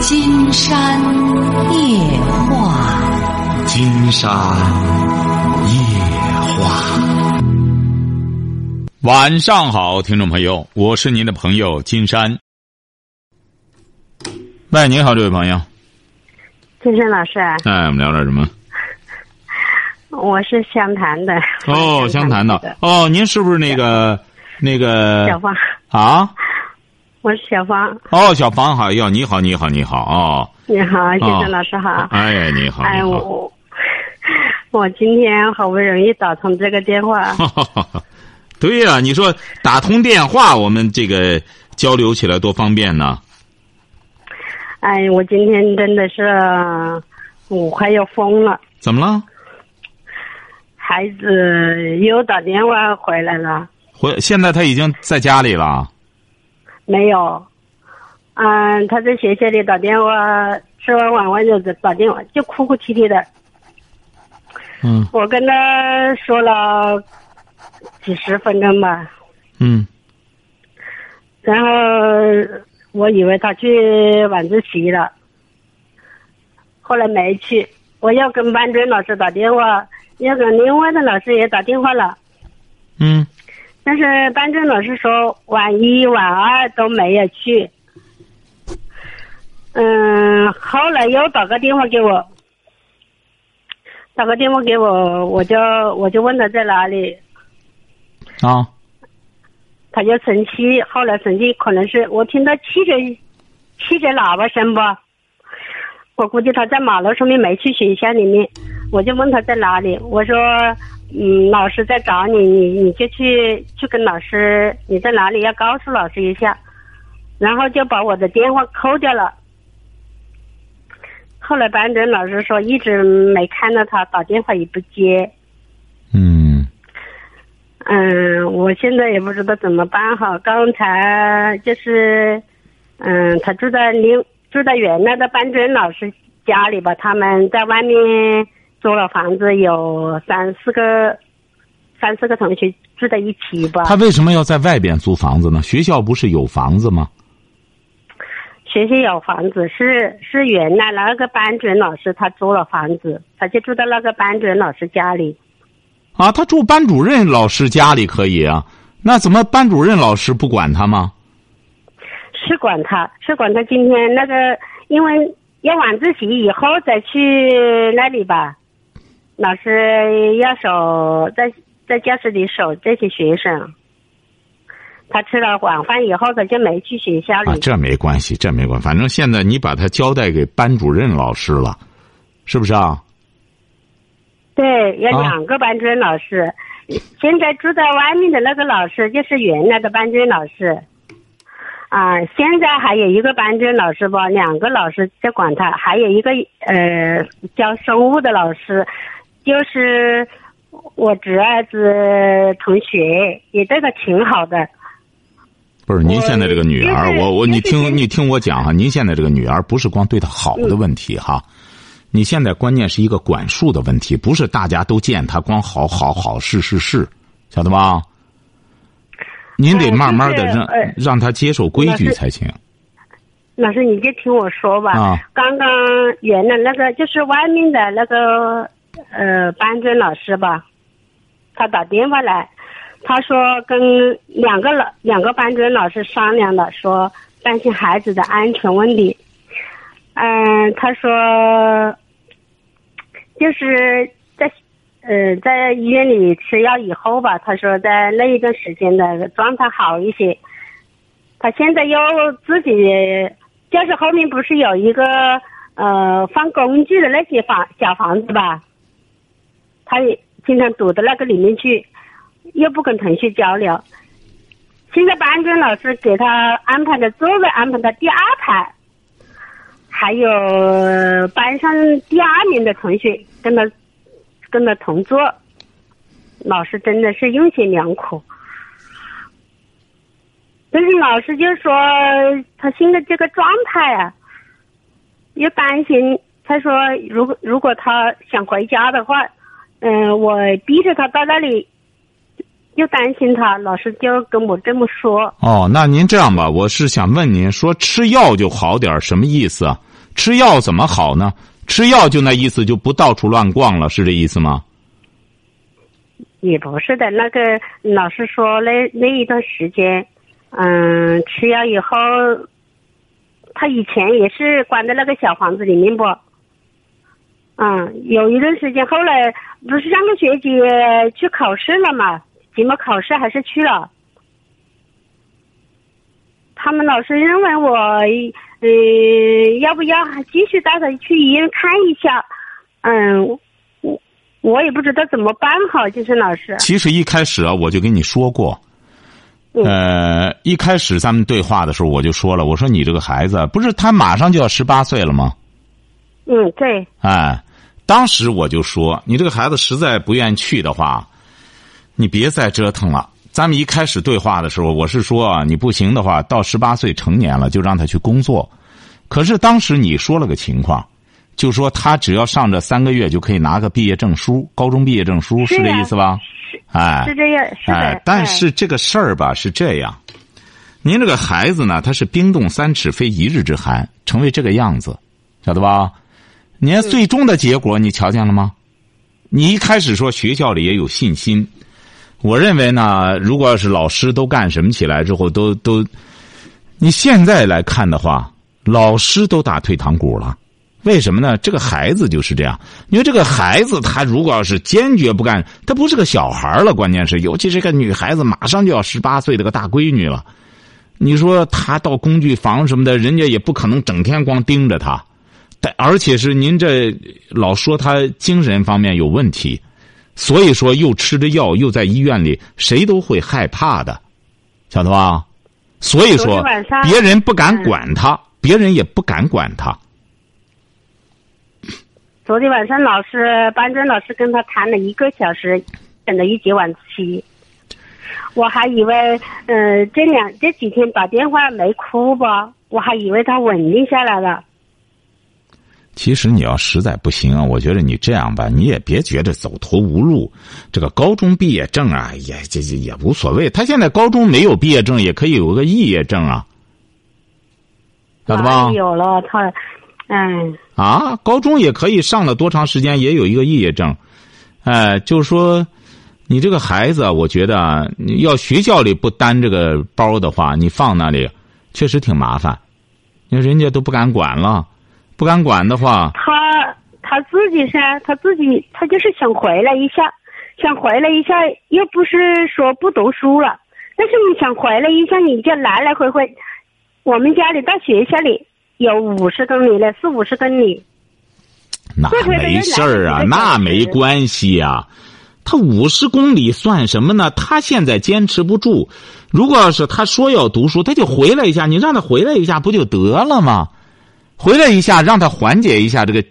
金山夜话，金山夜话。晚上好，听众朋友，我是您的朋友金山。喂，你好，这位朋友。金山老师，哎，我们聊点什么？我是湘潭的。哦，湘潭的。哦，您是不是那个那个小芳？啊？我是小芳。哦，小芳好，哟，你好，你好，你好哦。你好，谢谢老师好。哎，你好。哎，我我今天好不容易打通这个电话。对呀，你说打通电话，我们这个交流起来多方便呢。哎，我今天真的是我快要疯了。怎么了？孩子又打电话回来了。回，现在他已经在家里了。没有，嗯，他在学校里打电话，吃完晚饭就打电话，就哭哭啼啼的。嗯。我跟他说了几十分钟吧。嗯。然后我以为他去晚自习了，后来没去。我要跟班主任老师打电话，要跟另外的老师也打电话了。嗯。但是班主任老师说晚一晚二都没有去，嗯，后来又打个电话给我，打个电话给我，我就我就问他在哪里，啊，他就生气，后来生气可能是我听到汽车汽车喇叭声吧，我估计他在马路上面没去学校里面，我就问他在哪里，我说。嗯，老师在找你，你你就去去跟老师，你在哪里要告诉老师一下，然后就把我的电话扣掉了。后来班主任老师说一直没看到他打电话也不接。嗯。嗯，我现在也不知道怎么办好。刚才就是，嗯，他住在另住在原来的班主任老师家里吧，他们在外面。租了房子有三四个，三四个同学住在一起吧。他为什么要在外边租房子呢？学校不是有房子吗？学校有房子，是是原来那个班主任老师他租了房子，他就住在那个班主任老师家里。啊，他住班主任老师家里可以啊？那怎么班主任老师不管他吗？是管他，是管他。今天那个因为要晚自习以后再去那里吧。老师要守在在教室里守这些学生，他吃了晚饭以后，他就没去学校里。啊，这没关系，这没关系。反正现在你把他交代给班主任老师了，是不是啊？对，有两个班主任老师。现在住在外面的那个老师就是原来的班主任老师。啊，现在还有一个班主任老师吧，两个老师在管他，还有一个呃教生物的老师。就是我侄儿子同学也对他挺好的。不是您现在这个女儿，我我你听你听我讲哈，您现在这个女儿不是光对她好的问题哈，你现在关键是一个管束的问题，不是大家都见她光好好好是是是，晓得吧？您得慢慢的让让她接受规矩才行。老师，你就听我说吧。啊。刚刚原来那个就是外面的那个。呃，班主任老师吧，他打电话来，他说跟两个老两个班主任老师商量了，说担心孩子的安全问题。嗯，他说就是在呃在医院里吃药以后吧，他说在那一段时间的状态好一些。他现在又自己教室后面不是有一个呃放工具的那些房小房子吧？他也经常躲到那个里面去，又不跟同学交流。现在班主任老师给他安排的座位安排到第二排，还有班上第二名的同学跟他跟他同坐。老师真的是用心良苦，但是老师就说他现在这个状态啊，又担心。他说，如果如果他想回家的话。嗯，我逼着他到那里，又担心他，老师就跟我这么说。哦，那您这样吧，我是想问您，说吃药就好点儿，什么意思啊？吃药怎么好呢？吃药就那意思，就不到处乱逛了，是这意思吗？也不是的，那个老师说那那一段时间，嗯，吃药以后，他以前也是关在那个小房子里面不，嗯，有一段时间，后来不是上个学期去考试了嘛，期末考试还是去了，他们老师认为我，呃，要不要继续带他去医院看一下？嗯，我我也不知道怎么办好，就是老师。其实一开始啊，我就跟你说过，呃，一开始咱们对话的时候我就说了，我说你这个孩子不是他马上就要十八岁了吗？嗯，对。哎，当时我就说，你这个孩子实在不愿去的话，你别再折腾了。咱们一开始对话的时候，我是说啊，你不行的话，到十八岁成年了就让他去工作。可是当时你说了个情况，就说他只要上这三个月就可以拿个毕业证书，高中毕业证书，是这意思吧？哎，是这样。哎，但是这个事儿吧是这样，您这个孩子呢，他是冰冻三尺非一日之寒，成为这个样子，晓得吧？您最终的结果你瞧见了吗？你一开始说学校里也有信心。我认为呢，如果要是老师都干什么起来之后，都都，你现在来看的话，老师都打退堂鼓了。为什么呢？这个孩子就是这样。你说这个孩子，他如果要是坚决不干，他不是个小孩了。关键是，尤其是个女孩子，马上就要十八岁的个大闺女了。你说她到工具房什么的，人家也不可能整天光盯着她。但而且是您这老说他精神方面有问题。所以说，又吃着药，又在医院里，谁都会害怕的，晓得吧？所以说，别人不敢管他，别人也不敢管他。昨天晚上，老师班主任老师跟他谈了一个小时，等了一节晚自习。我还以为，呃，这两这几天打电话没哭吧？我还以为他稳定下来了。其实你要实在不行啊，我觉得你这样吧，你也别觉得走投无路。这个高中毕业证啊，也这这也无所谓。他现在高中没有毕业证，也可以有个肄业证啊，晓得吧？有了，他，嗯。啊，高中也可以上了多长时间，也有一个肄业证。哎，就是说，你这个孩子，我觉得要学校里不担这个包的话，你放那里确实挺麻烦，因为人家都不敢管了。不敢管的话，他他自己噻，他自己他就是想回来一下，想回来一下，又不是说不读书了，但是你想回来一下，你就来来回回，我们家里到学校里有五十公里了，四五十公里。那没事儿啊，那没关系啊，他五十公里算什么呢？他现在坚持不住，如果要是他说要读书，他就回来一下，你让他回来一下不就得了吗？回来一下，让他缓解一下这个。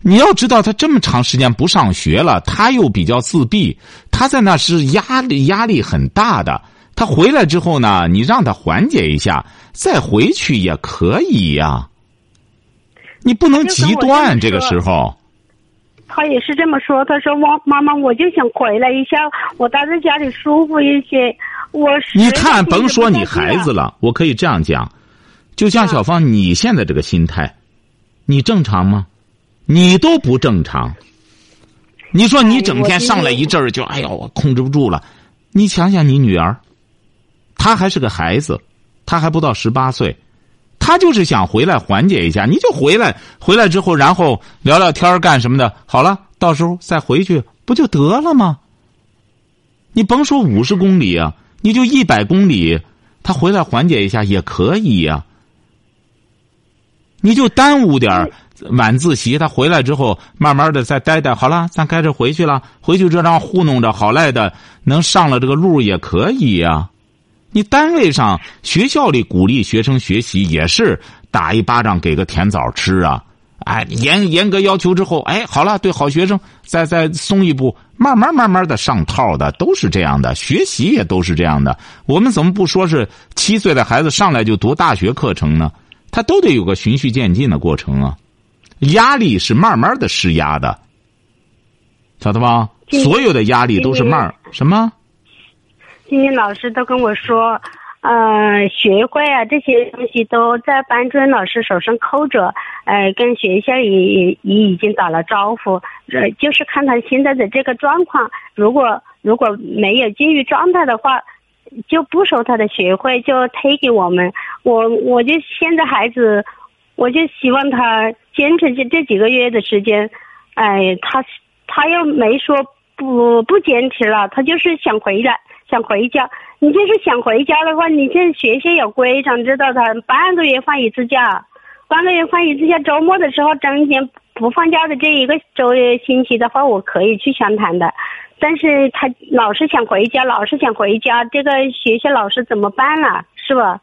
你要知道，他这么长时间不上学了，他又比较自闭，他在那是压力压力很大的。他回来之后呢，你让他缓解一下，再回去也可以呀。你不能极端这个时候。他也是这么说，他说：“我妈妈，我就想回来一下，我待在家里舒服一些。”我你看，甭说你孩子了，我可以这样讲。就像小芳，你现在这个心态，你正常吗？你都不正常。你说你整天上来一阵儿就哎呦，我控制不住了。你想想，你女儿，她还是个孩子，她还不到十八岁，她就是想回来缓解一下。你就回来，回来之后，然后聊聊天干什么的？好了，到时候再回去不就得了吗？你甭说五十公里啊，你就一百公里，她回来缓解一下也可以呀。你就耽误点晚自习，他回来之后，慢慢的再待待。好了，咱开始回去了。回去这张糊弄着，好赖的能上了这个路也可以呀。你单位上、学校里鼓励学生学习，也是打一巴掌给个甜枣吃啊。哎，严严格要求之后，哎，好了，对好学生再再松一步，慢慢慢慢的上套的，都是这样的。学习也都是这样的。我们怎么不说是七岁的孩子上来就读大学课程呢？他都得有个循序渐进的过程啊，压力是慢慢的施压的，晓得吧？所有的压力都是慢什么？今天老师都跟我说，呃，学会啊这些东西都在班主任老师手上扣着，呃，跟学校也也也已经打了招呼，呃，就是看他现在的这个状况，如果如果没有进入状态的话，就不收他的学费，就退给我们。我我就现在孩子，我就希望他坚持这这几个月的时间，哎，他他又没说。不不坚持了，他就是想回来，想回家。你就是想回家的话，你这学校有规章知道他半个月放一次假，半个月放一次假。周末的时候，整天不放假的这一个周星期的话，我可以去湘潭的。但是他老是想回家，老是想回家，这个学校老师怎么办了？是吧？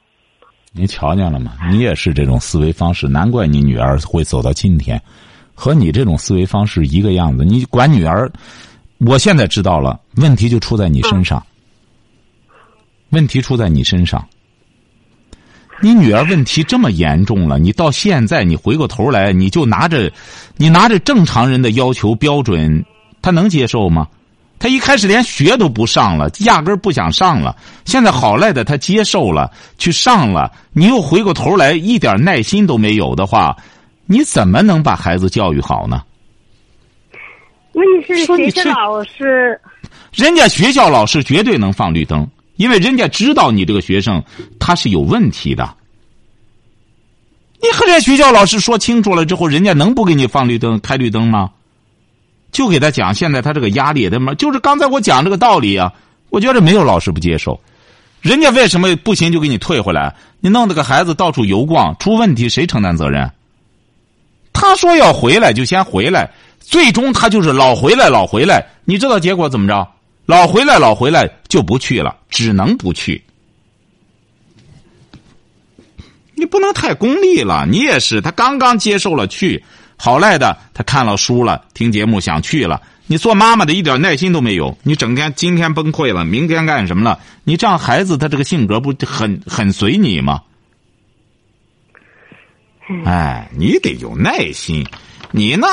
你瞧见了吗？你也是这种思维方式，难怪你女儿会走到今天，和你这种思维方式一个样子。你管女儿。我现在知道了，问题就出在你身上。问题出在你身上。你女儿问题这么严重了，你到现在你回过头来，你就拿着，你拿着正常人的要求标准，她能接受吗？她一开始连学都不上了，压根儿不想上了。现在好赖的，他接受了，去上了。你又回过头来，一点耐心都没有的话，你怎么能把孩子教育好呢？问题是学校老师，人家学校老师绝对能放绿灯，因为人家知道你这个学生他是有问题的。你和人家学校老师说清楚了之后，人家能不给你放绿灯、开绿灯吗？就给他讲，现在他这个压力，他妈就是刚才我讲这个道理啊。我觉得没有老师不接受，人家为什么不行就给你退回来？你弄那个孩子到处游逛，出问题谁承担责任？他说要回来就先回来。最终他就是老回来，老回来，你知道结果怎么着？老回来，老回来就不去了，只能不去。你不能太功利了，你也是。他刚刚接受了去，好赖的，他看了书了，听节目想去了。你做妈妈的一点耐心都没有，你整天今天崩溃了，明天干什么了？你这样孩子他这个性格不很很随你吗？哎，你得有耐心。你那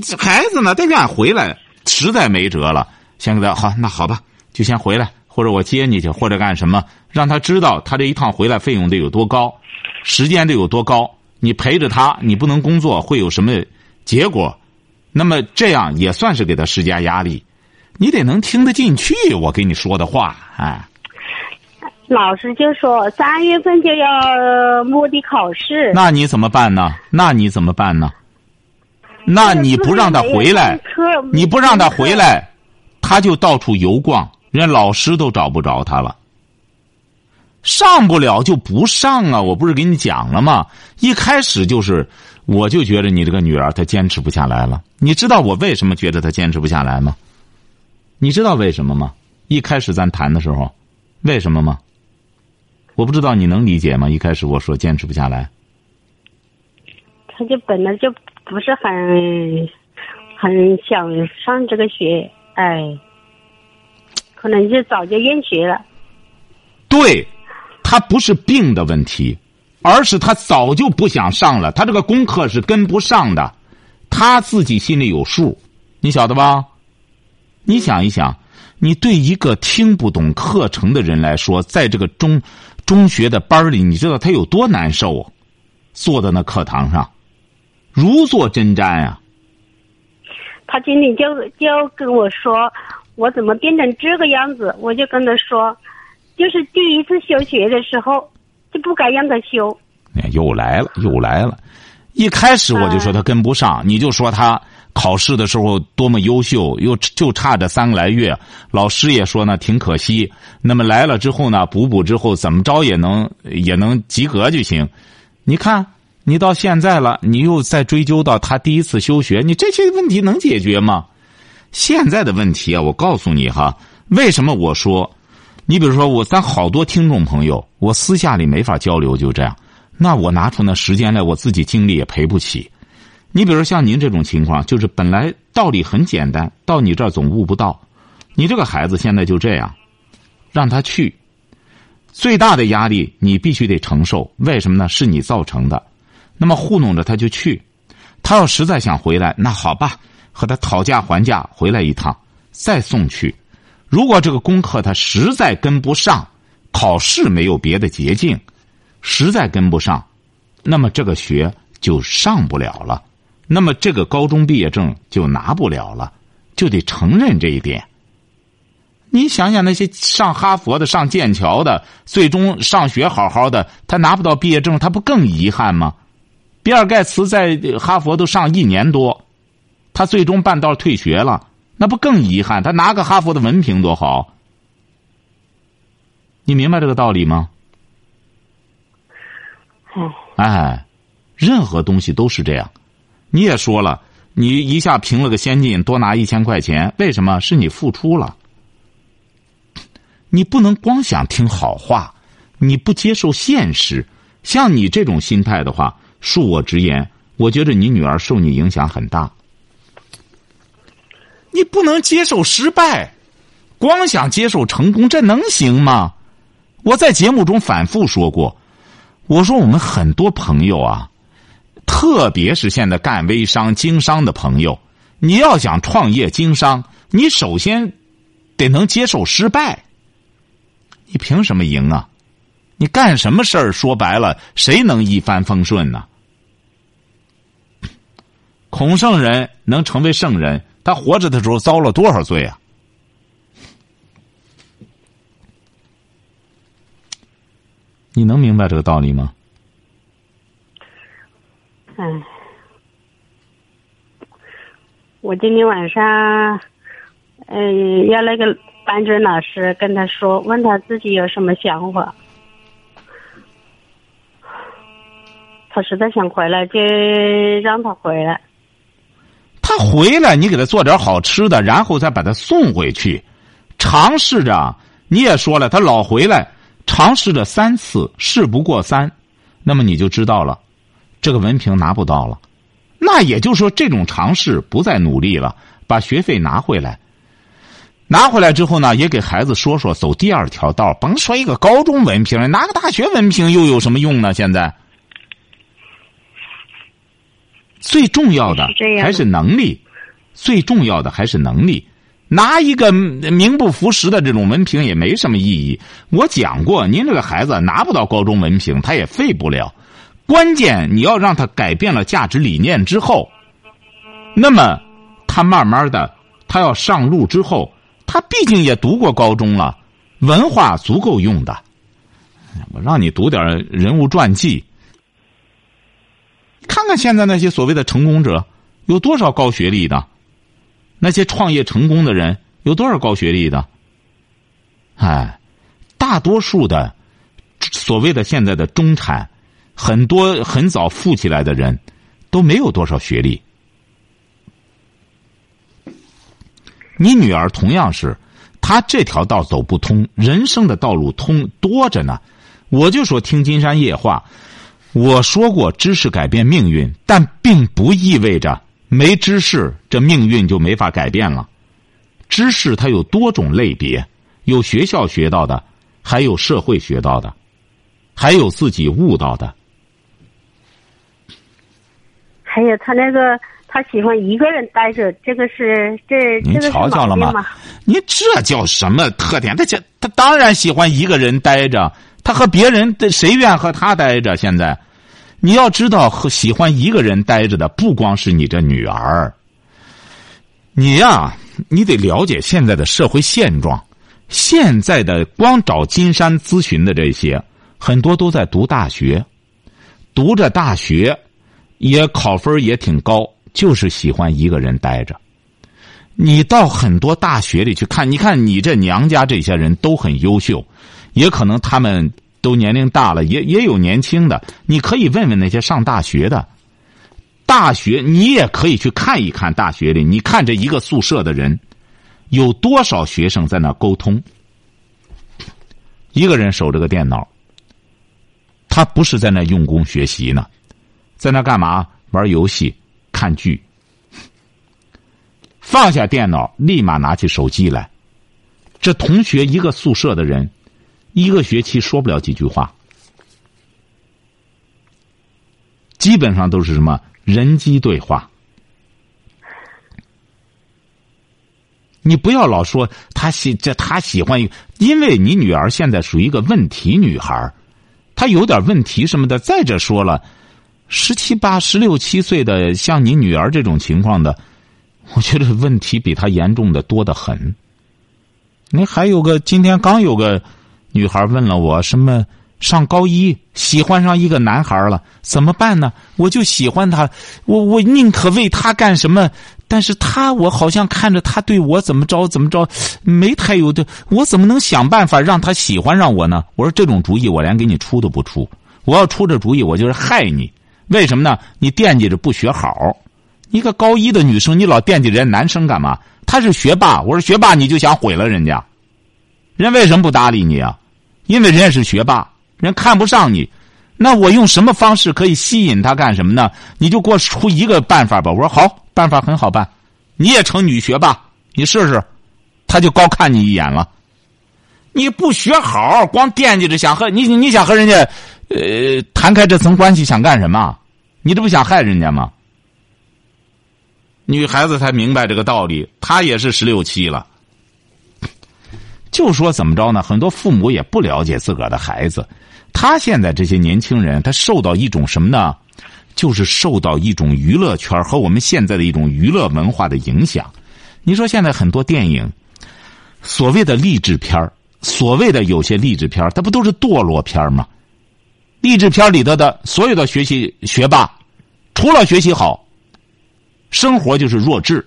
这孩子呢？他愿回来，实在没辙了，先给他好，那好吧，就先回来，或者我接你去，或者干什么，让他知道他这一趟回来费用得有多高，时间得有多高。你陪着他，你不能工作，会有什么结果？那么这样也算是给他施加压力。你得能听得进去我跟你说的话，哎。老师就说三月份就要摸底考试，那你怎么办呢？那你怎么办呢？那你不让他回来，你不让他回来，他就到处游逛，人家老师都找不着他了。上不了就不上啊！我不是给你讲了吗？一开始就是，我就觉得你这个女儿她坚持不下来了。你知道我为什么觉得她坚持不下来吗？你知道为什么吗？一开始咱谈的时候，为什么吗？我不知道你能理解吗？一开始我说坚持不下来，他就本来就。不是很很想上这个学，哎，可能就早就厌学了。对，他不是病的问题，而是他早就不想上了。他这个功课是跟不上的，他自己心里有数，你晓得吧？你想一想，你对一个听不懂课程的人来说，在这个中中学的班里，你知道他有多难受啊？坐在那课堂上。如坐针毡呀！他今天就就跟我说：“我怎么变成这个样子？”我就跟他说：“就是第一次休学的时候，就不该让他休。”又来了，又来了！一开始我就说他跟不上，你就说他考试的时候多么优秀，又就差这三个来月，老师也说呢挺可惜。那么来了之后呢，补补之后怎么着也能也能及格就行。你看。你到现在了，你又再追究到他第一次休学，你这些问题能解决吗？现在的问题啊，我告诉你哈，为什么我说，你比如说我咱好多听众朋友，我私下里没法交流，就这样，那我拿出那时间来，我自己精力也赔不起。你比如像您这种情况，就是本来道理很简单，到你这儿总悟不到。你这个孩子现在就这样，让他去，最大的压力你必须得承受，为什么呢？是你造成的。那么糊弄着他就去，他要实在想回来，那好吧，和他讨价还价回来一趟，再送去。如果这个功课他实在跟不上，考试没有别的捷径，实在跟不上，那么这个学就上不了了，那么这个高中毕业证就拿不了了，就得承认这一点。你想想那些上哈佛的、上剑桥的，最终上学好好的，他拿不到毕业证，他不更遗憾吗？比尔盖茨在哈佛都上一年多，他最终半道退学了，那不更遗憾？他拿个哈佛的文凭多好。你明白这个道理吗？哎，任何东西都是这样。你也说了，你一下评了个先进，多拿一千块钱，为什么？是你付出了。你不能光想听好话，你不接受现实。像你这种心态的话，恕我直言，我觉得你女儿受你影响很大。你不能接受失败，光想接受成功，这能行吗？我在节目中反复说过，我说我们很多朋友啊，特别是现在干微商、经商的朋友，你要想创业经商，你首先得能接受失败。你凭什么赢啊？你干什么事儿？说白了，谁能一帆风顺呢？孔圣人能成为圣人，他活着的时候遭了多少罪啊？你能明白这个道理吗？嗯，我今天晚上，嗯，要那个。班主任老师跟他说，问他自己有什么想法。他实在想回来，就让他回来。他回来，你给他做点好吃的，然后再把他送回去，尝试着。你也说了，他老回来，尝试着三次，事不过三，那么你就知道了，这个文凭拿不到了。那也就是说，这种尝试不再努力了，把学费拿回来。拿回来之后呢，也给孩子说说走第二条道，甭说一个高中文凭，拿个大学文凭又有什么用呢？现在最重要的还是能力，最重要的还是能力。拿一个名不符实的这种文凭也没什么意义。我讲过，您这个孩子拿不到高中文凭，他也废不了。关键你要让他改变了价值理念之后，那么他慢慢的，他要上路之后。他毕竟也读过高中了，文化足够用的。我让你读点人物传记，看看现在那些所谓的成功者有多少高学历的，那些创业成功的人有多少高学历的？哎，大多数的所谓的现在的中产，很多很早富起来的人都没有多少学历。你女儿同样是，她这条道走不通，人生的道路通多着呢。我就说听金山夜话，我说过知识改变命运，但并不意味着没知识这命运就没法改变了。知识它有多种类别，有学校学到的，还有社会学到的，还有自己悟到的，还有他那个。他喜欢一个人待着，这个是这您瞧瞧了吗？你这叫什么特点？他这他当然喜欢一个人待着。他和别人谁愿和他待着？现在，你要知道，和喜欢一个人待着的不光是你这女儿。你呀，你得了解现在的社会现状。现在的光找金山咨询的这些，很多都在读大学，读着大学，也考分也挺高。就是喜欢一个人待着。你到很多大学里去看，你看你这娘家这些人都很优秀，也可能他们都年龄大了，也也有年轻的。你可以问问那些上大学的，大学你也可以去看一看大学里。你看这一个宿舍的人，有多少学生在那沟通？一个人守着个电脑，他不是在那用功学习呢，在那干嘛？玩游戏。看剧，放下电脑，立马拿起手机来。这同学一个宿舍的人，一个学期说不了几句话，基本上都是什么人机对话。你不要老说他喜这他喜欢，因为你女儿现在属于一个问题女孩她有点问题什么的。再者说了，十七八、十六七岁的像你女儿这种情况的，我觉得问题比她严重的多得很。你还有个今天刚有个女孩问了我什么？上高一喜欢上一个男孩了，怎么办呢？我就喜欢他，我我宁可为他干什么？但是他我好像看着他对我怎么着怎么着，没太有的，我怎么能想办法让他喜欢上我呢？我说这种主意我连给你出都不出，我要出这主意我就是害你。为什么呢？你惦记着不学好，一个高一的女生你老惦记人家男生干嘛？他是学霸，我说学霸你就想毁了人家，人为什么不搭理你啊？因为人家是学霸。人看不上你，那我用什么方式可以吸引他干什么呢？你就给我出一个办法吧。我说好，办法很好办，你也成女学霸，你试试，他就高看你一眼了。你不学好，光惦记着想和你，你想和人家，呃，谈开这层关系，想干什么？你这不想害人家吗？女孩子才明白这个道理，她也是十六七了。就说怎么着呢？很多父母也不了解自个儿的孩子。他现在这些年轻人，他受到一种什么呢？就是受到一种娱乐圈和我们现在的一种娱乐文化的影响。你说现在很多电影，所谓的励志片所谓的有些励志片它不都是堕落片吗？励志片里头的所有的学习学霸，除了学习好，生活就是弱智；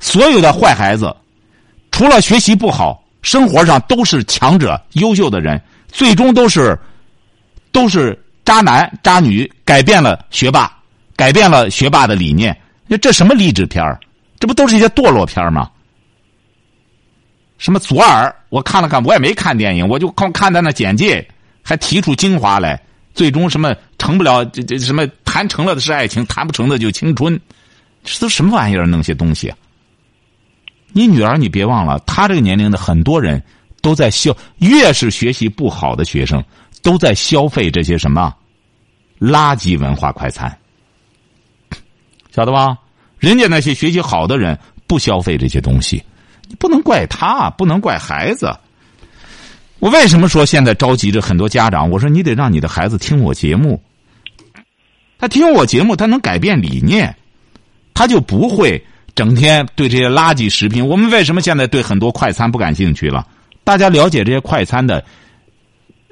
所有的坏孩子，除了学习不好，生活上都是强者、优秀的人。最终都是，都是渣男渣女，改变了学霸，改变了学霸的理念。这什么励志片这不都是一些堕落片吗？什么左耳？我看了看，我也没看电影，我就光看他那简介，还提出精华来。最终什么成不了？这这什么谈成了的是爱情，谈不成的就青春。这都什么玩意儿？弄些东西。你女儿，你别忘了，她这个年龄的很多人。都在消，越是学习不好的学生，都在消费这些什么垃圾文化快餐，晓得吧？人家那些学习好的人不消费这些东西，你不能怪他，不能怪孩子。我为什么说现在着急着很多家长？我说你得让你的孩子听我节目，他听我节目，他能改变理念，他就不会整天对这些垃圾食品。我们为什么现在对很多快餐不感兴趣了？大家了解这些快餐的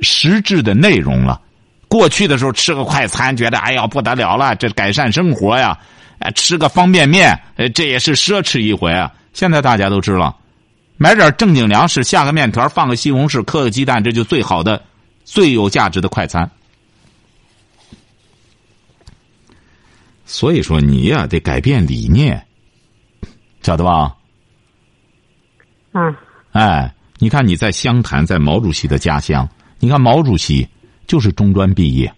实质的内容了。过去的时候吃个快餐，觉得哎呀不得了了，这改善生活呀！吃个方便面，这也是奢侈一回啊。现在大家都知道，买点正经粮食，下个面条，放个西红柿，磕个鸡蛋，这就最好的、最有价值的快餐。所以说，你呀得改变理念，晓得吧？嗯。哎。你看你在湘潭，在毛主席的家乡。你看毛主席就是中专毕业，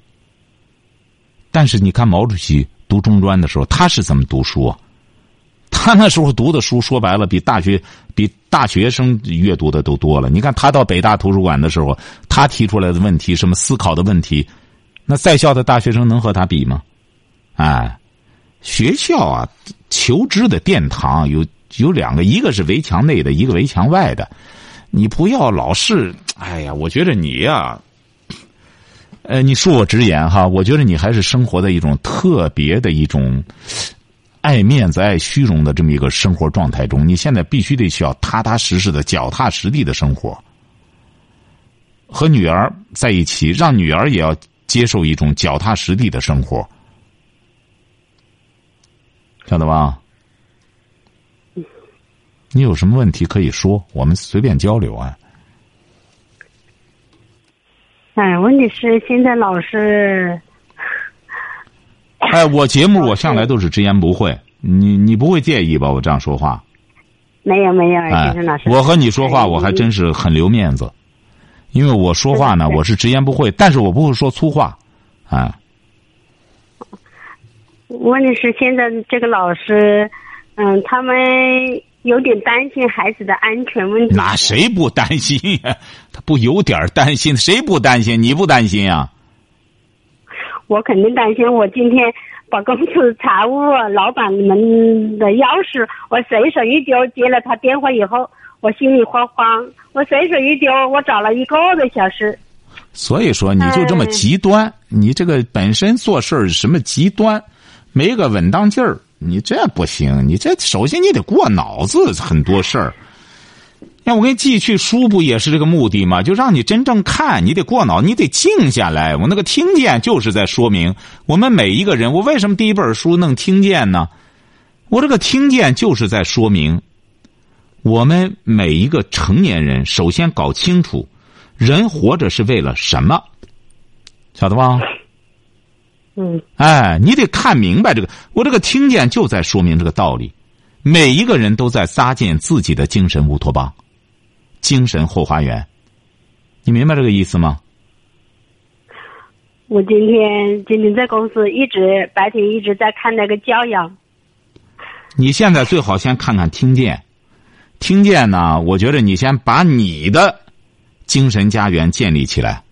但是你看毛主席读中专的时候，他是怎么读书？他那时候读的书，说白了比大学比大学生阅读的都多了。你看他到北大图书馆的时候，他提出来的问题，什么思考的问题，那在校的大学生能和他比吗？哎，学校啊，求知的殿堂有有两个，一个是围墙内的，一个围墙外的。你不要老是，哎呀，我觉得你呀，呃，你恕我直言哈，我觉得你还是生活在一种特别的一种爱面子、爱虚荣的这么一个生活状态中。你现在必须得需要踏踏实实的、脚踏实地的生活，和女儿在一起，让女儿也要接受一种脚踏实地的生活，晓得吧？你有什么问题可以说，我们随便交流啊。哎，问题是现在老师 哎，我节目我向来都是直言不讳，你你不会介意吧？我这样说话？没有没有，哎，我和你说话我还真是很留面子，因为我说话呢，我是直言不讳，但是我不会说粗话，啊。问题是现在这个老师，嗯，他们。有点担心孩子的安全问题。那谁不担心呀？他不有点担心？谁不担心？你不担心呀？我肯定担心。我今天把公司财务老板们的钥匙，我随手一丢，接了他电话以后，我心里慌慌，我随手一丢，我找了一个多小时。所以说，你就这么极端，你这个本身做事儿什么极端，没个稳当劲儿，你这不行。你这首先你得过脑子很多事儿。那我给你寄去书，不也是这个目的吗？就让你真正看，你得过脑，你得静下来。我那个听见就是在说明，我们每一个人，我为什么第一本书能听见呢？我这个听见就是在说明，我们每一个成年人首先搞清楚。人活着是为了什么？晓得吧？嗯。哎，你得看明白这个。我这个听见就在说明这个道理。每一个人都在搭建自己的精神乌托邦、精神后花园。你明白这个意思吗？我今天今天在公司一直白天一直在看那个教养。你现在最好先看看听见，听见呢？我觉得你先把你的。精神家园建立起来。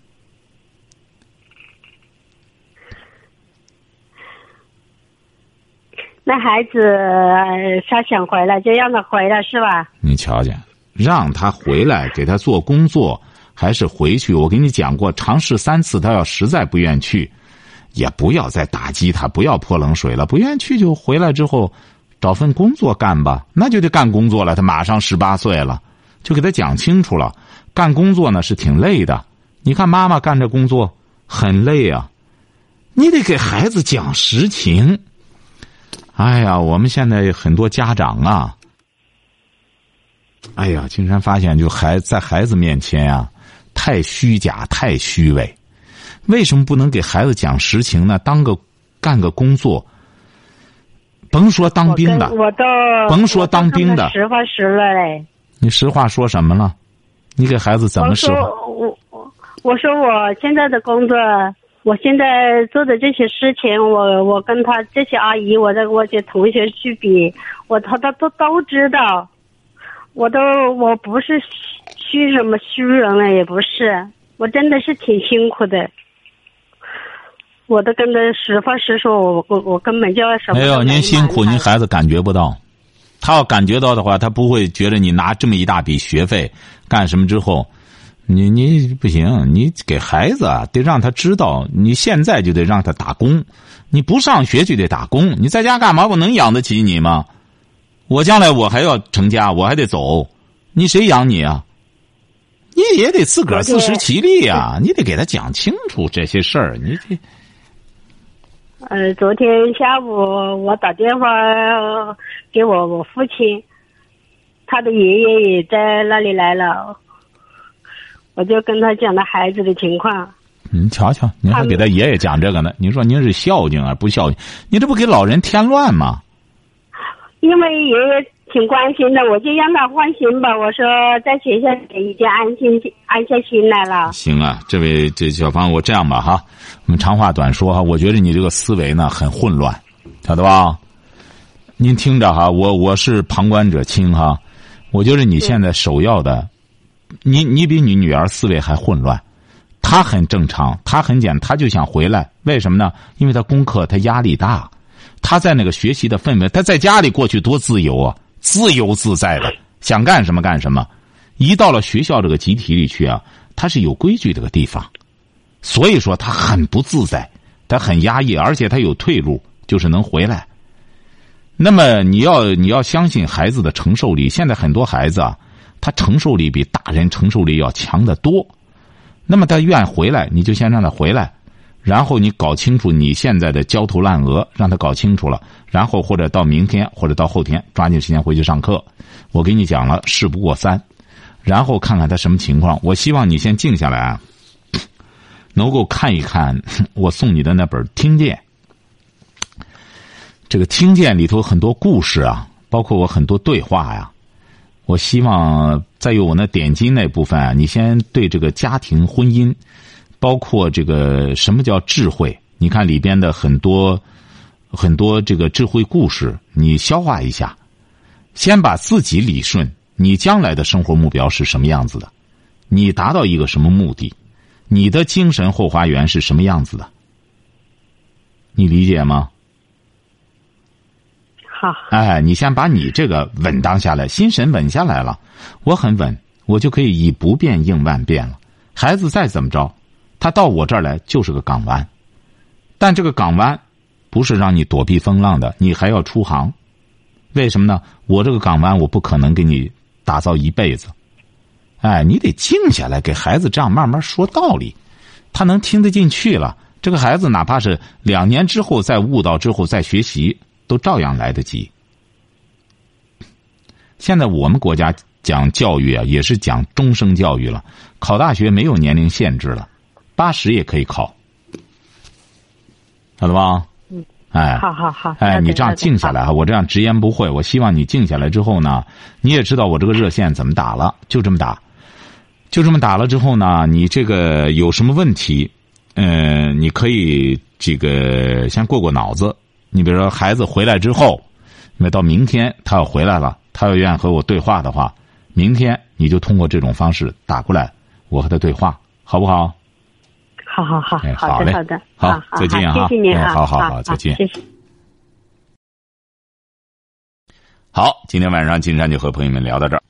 那孩子他想回来，就让他回来是吧？你瞧见，让他回来给他做工作，还是回去？我跟你讲过，尝试三次，他要实在不愿去，也不要再打击他，不要泼冷水了。不愿去就回来之后，找份工作干吧。那就得干工作了。他马上十八岁了，就给他讲清楚了。干工作呢是挺累的，你看妈妈干这工作很累啊，你得给孩子讲实情。哎呀，我们现在很多家长啊，哎呀，经常发现就孩在孩子面前啊，太虚假、太虚伪。为什么不能给孩子讲实情呢？当个干个工作，甭说当兵的，我都甭说当兵的，实话实了嘞。你实话说什么了？你给孩子怎么说？我说我我我说我现在的工作，我现在做的这些事情，我我跟他这些阿姨，我的我些同学去比，我他他都都知道，我都我不是虚什么虚荣了，也不是，我真的是挺辛苦的，我都跟他实话实说，我我我根本就什么没有您辛苦，您孩子感觉不到。他要感觉到的话，他不会觉得你拿这么一大笔学费干什么之后，你你不行，你给孩子啊，得让他知道，你现在就得让他打工，你不上学就得打工，你在家干嘛？我能养得起你吗？我将来我还要成家，我还得走，你谁养你啊？你也得自个儿自食其力啊！你得给他讲清楚这些事儿，你这。呃，昨天下午我打电话给我我父亲，他的爷爷也在那里来了，我就跟他讲了孩子的情况。您瞧瞧，您还给他爷爷讲这个呢？您说您是孝敬啊，不孝敬？你这不给老人添乱吗？因为爷爷。挺关心的，我就让他放心吧。我说在学校已经安心安下心来了。行啊，这位这小芳，我这样吧哈，我们长话短说哈。我觉得你这个思维呢很混乱，晓得吧？您听着哈，我我是旁观者清哈。我觉得你现在首要的，你你比你女儿思维还混乱。她很正常，她很简，她就想回来。为什么呢？因为她功课她压力大，她在那个学习的氛围，她在家里过去多自由啊。自由自在的，想干什么干什么。一到了学校这个集体里去啊，她是有规矩这个地方，所以说她很不自在，她很压抑，而且她有退路，就是能回来。那么你要你要相信孩子的承受力，现在很多孩子啊，他承受力比大人承受力要强得多。那么他愿回来，你就先让他回来。然后你搞清楚你现在的焦头烂额，让他搞清楚了，然后或者到明天或者到后天抓紧时间回去上课。我给你讲了，事不过三，然后看看他什么情况。我希望你先静下来啊，能够看一看我送你的那本《听见》。这个《听见》里头很多故事啊，包括我很多对话呀。我希望再有我那点击那部分，你先对这个家庭婚姻。包括这个什么叫智慧？你看里边的很多很多这个智慧故事，你消化一下，先把自己理顺。你将来的生活目标是什么样子的？你达到一个什么目的？你的精神后花园是什么样子的？你理解吗？好。哎，你先把你这个稳当下来，心神稳下来了，我很稳，我就可以以不变应万变了。孩子再怎么着，他到我这儿来就是个港湾，但这个港湾不是让你躲避风浪的，你还要出航。为什么呢？我这个港湾，我不可能给你打造一辈子。哎，你得静下来，给孩子这样慢慢说道理，他能听得进去了。这个孩子哪怕是两年之后再悟到之后再学习，都照样来得及。现在我们国家讲教育啊，也是讲终生教育了，考大学没有年龄限制了，八十也可以考，晓得吧？嗯哎，好好好，哎，你这样静下来哈，我这样直言不讳。我希望你静下来之后呢，你也知道我这个热线怎么打了，就这么打，就这么打了之后呢，你这个有什么问题，嗯，你可以这个先过过脑子。你比如说孩子回来之后，那到明天他要回来了，他要愿意和我对话的话，明天你就通过这种方式打过来，我和他对话，好不好？好好好，好的好的，好，再见啊！谢谢您啊，好好好，再见，谢谢。好，今天晚上金山就和朋友们聊到这儿。